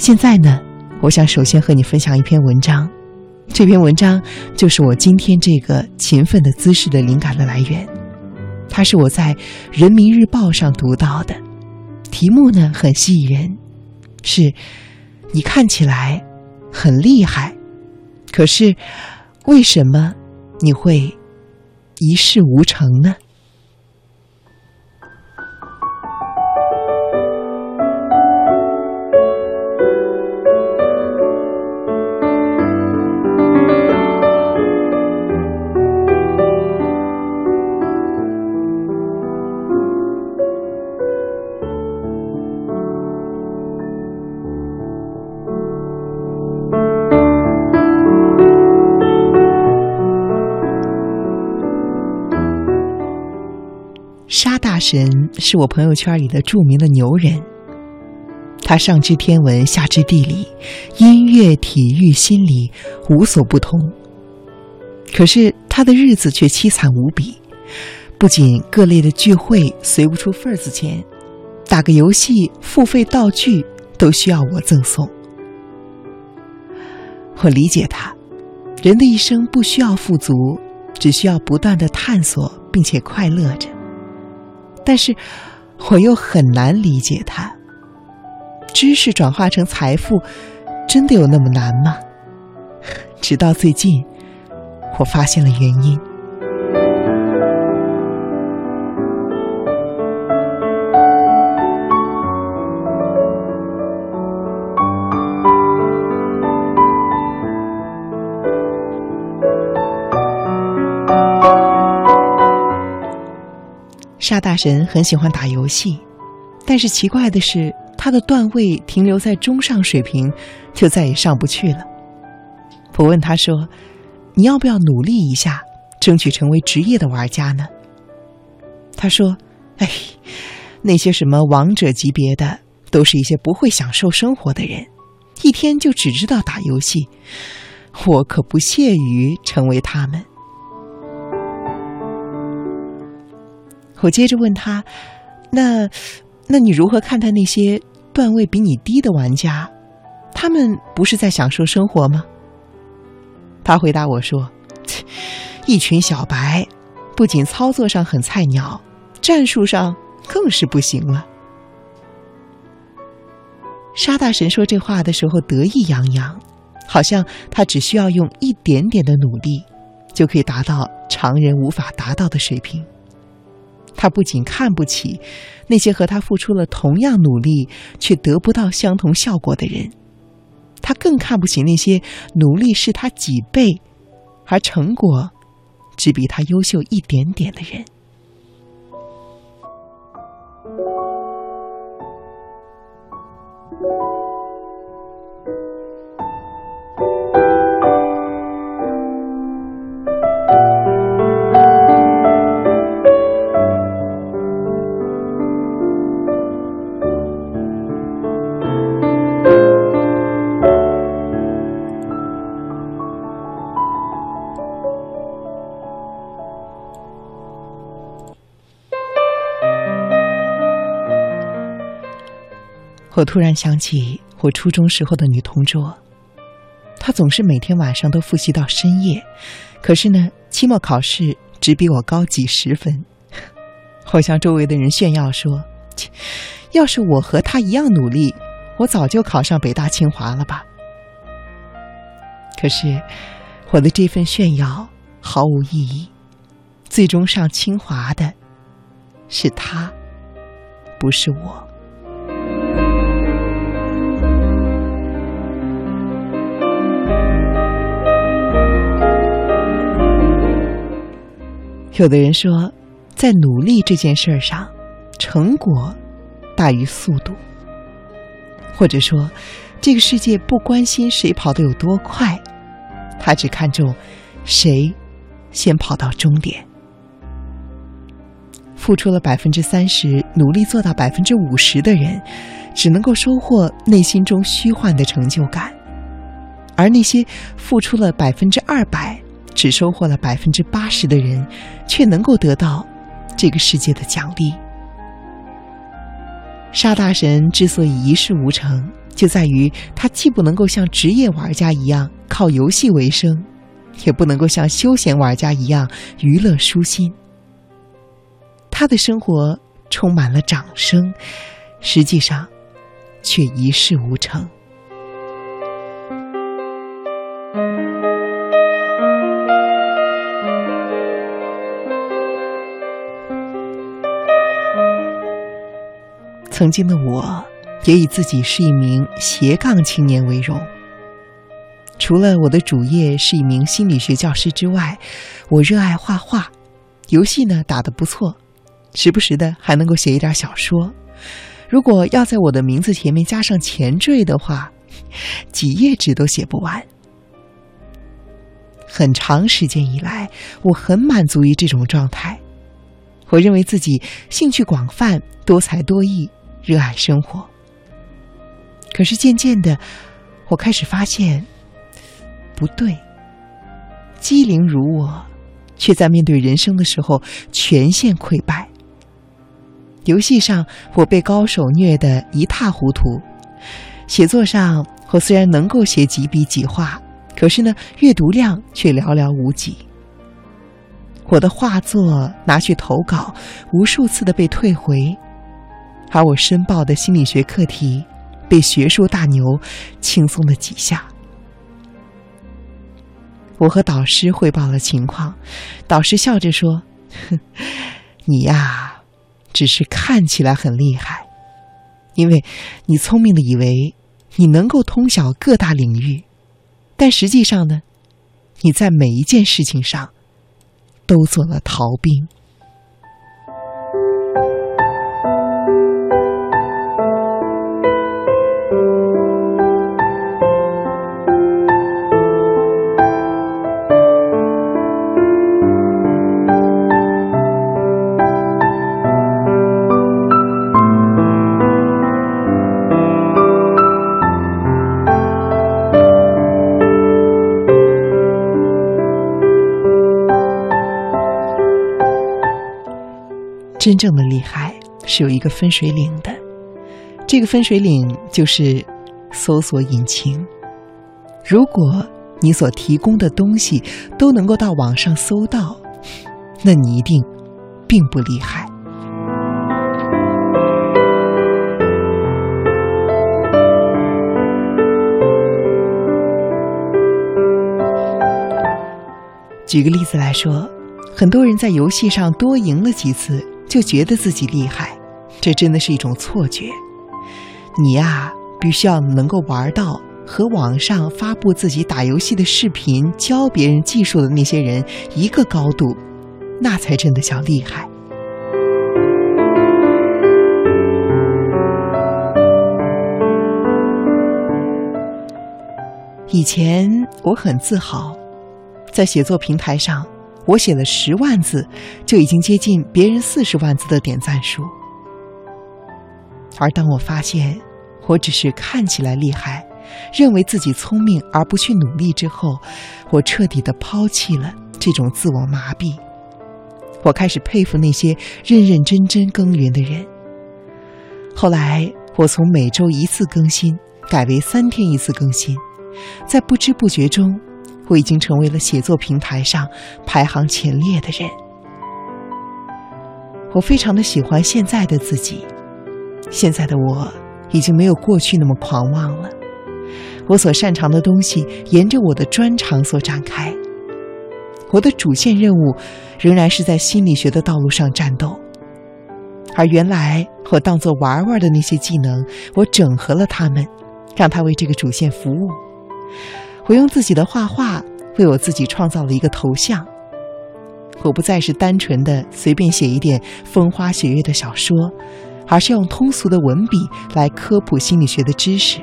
现在呢，我想首先和你分享一篇文章，这篇文章就是我今天这个勤奋的姿势的灵感的来源，它是我在《人民日报》上读到的，题目呢很吸引人，是“你看起来很厉害，可是为什么你会一事无成呢？”神是我朋友圈里的著名的牛人，他上知天文，下知地理，音乐、体育、心理无所不通。可是他的日子却凄惨无比，不仅各类的聚会随不出份子钱，打个游戏付费道具都需要我赠送。我理解他，人的一生不需要富足，只需要不断的探索，并且快乐着。但是，我又很难理解他。知识转化成财富，真的有那么难吗？直到最近，我发现了原因。沙大神很喜欢打游戏，但是奇怪的是，他的段位停留在中上水平，就再也上不去了。我问他说：“你要不要努力一下，争取成为职业的玩家呢？”他说：“哎，那些什么王者级别的，都是一些不会享受生活的人，一天就只知道打游戏。我可不屑于成为他们。”我接着问他：“那，那你如何看待那些段位比你低的玩家？他们不是在享受生活吗？”他回答我说：“一群小白，不仅操作上很菜鸟，战术上更是不行了。”沙大神说这话的时候得意洋洋，好像他只需要用一点点的努力，就可以达到常人无法达到的水平。他不仅看不起那些和他付出了同样努力却得不到相同效果的人，他更看不起那些努力是他几倍，而成果只比他优秀一点点的人。我突然想起我初中时候的女同桌，她总是每天晚上都复习到深夜，可是呢，期末考试只比我高几十分。我向周围的人炫耀说：“切要是我和她一样努力，我早就考上北大清华了吧。”可是，我的这份炫耀毫无意义，最终上清华的是她，不是我。有的人说，在努力这件事儿上，成果大于速度，或者说，这个世界不关心谁跑得有多快，他只看重谁先跑到终点。付出了百分之三十，努力做到百分之五十的人，只能够收获内心中虚幻的成就感，而那些付出了百分之二百。只收获了百分之八十的人，却能够得到这个世界的奖励。沙大神之所以一事无成，就在于他既不能够像职业玩家一样靠游戏为生，也不能够像休闲玩家一样娱乐舒心。他的生活充满了掌声，实际上却一事无成。曾经的我，也以自己是一名斜杠青年为荣。除了我的主业是一名心理学教师之外，我热爱画画，游戏呢打得不错，时不时的还能够写一点小说。如果要在我的名字前面加上前缀的话，几页纸都写不完。很长时间以来，我很满足于这种状态。我认为自己兴趣广泛、多才多艺。热爱生活，可是渐渐的，我开始发现不对。机灵如我，却在面对人生的时候全线溃败。游戏上，我被高手虐得一塌糊涂；写作上，我虽然能够写几笔几画，可是呢，阅读量却寥寥无几。我的画作拿去投稿，无数次的被退回。而我申报的心理学课题，被学术大牛轻松的挤下。我和导师汇报了情况，导师笑着说：“哼你呀，只是看起来很厉害，因为你聪明的以为你能够通晓各大领域，但实际上呢，你在每一件事情上都做了逃兵。”真正的厉害是有一个分水岭的，这个分水岭就是搜索引擎。如果你所提供的东西都能够到网上搜到，那你一定并不厉害。举个例子来说，很多人在游戏上多赢了几次。就觉得自己厉害，这真的是一种错觉。你呀，必须要能够玩到和网上发布自己打游戏的视频、教别人技术的那些人一个高度，那才真的叫厉害。以前我很自豪，在写作平台上。我写了十万字，就已经接近别人四十万字的点赞数。而当我发现我只是看起来厉害，认为自己聪明而不去努力之后，我彻底的抛弃了这种自我麻痹。我开始佩服那些认认真真耕耘的人。后来，我从每周一次更新改为三天一次更新，在不知不觉中。我已经成为了写作平台上排行前列的人。我非常的喜欢现在的自己，现在的我已经没有过去那么狂妄了。我所擅长的东西沿着我的专长所展开。我的主线任务仍然是在心理学的道路上战斗，而原来我当做玩玩的那些技能，我整合了它们，让它为这个主线服务。我用自己的画画为我自己创造了一个头像。我不再是单纯的随便写一点风花雪月的小说，而是用通俗的文笔来科普心理学的知识。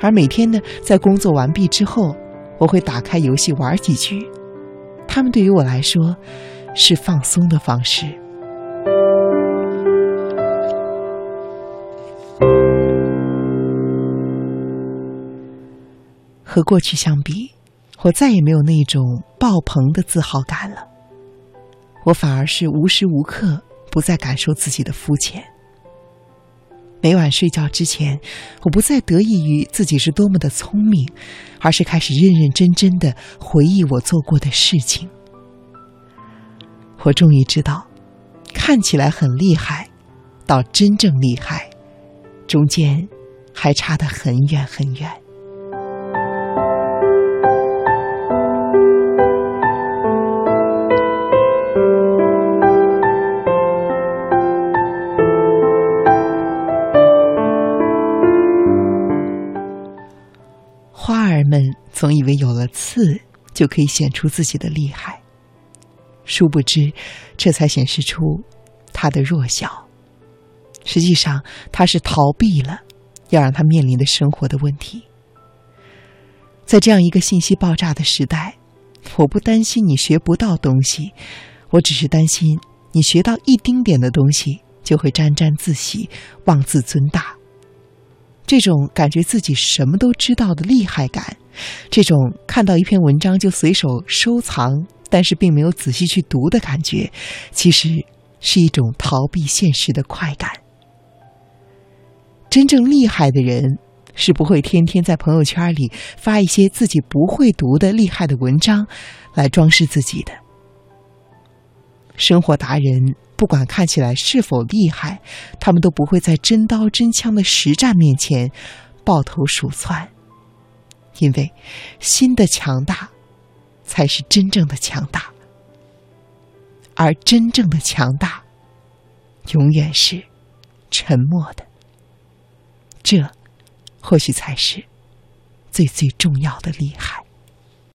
而每天呢，在工作完毕之后，我会打开游戏玩几局，他们对于我来说是放松的方式。和过去相比，我再也没有那种爆棚的自豪感了。我反而是无时无刻不在感受自己的肤浅。每晚睡觉之前，我不再得意于自己是多么的聪明，而是开始认认真真的回忆我做过的事情。我终于知道，看起来很厉害，到真正厉害，中间还差得很远很远。总以为有了刺就可以显出自己的厉害，殊不知，这才显示出他的弱小。实际上，他是逃避了要让他面临的生活的问题。在这样一个信息爆炸的时代，我不担心你学不到东西，我只是担心你学到一丁点的东西就会沾沾自喜、妄自尊大。这种感觉自己什么都知道的厉害感，这种看到一篇文章就随手收藏，但是并没有仔细去读的感觉，其实是一种逃避现实的快感。真正厉害的人是不会天天在朋友圈里发一些自己不会读的厉害的文章来装饰自己的。生活达人。不管看起来是否厉害，他们都不会在真刀真枪的实战面前抱头鼠窜，因为心的强大才是真正的强大，而真正的强大永远是沉默的。这或许才是最最重要的厉害。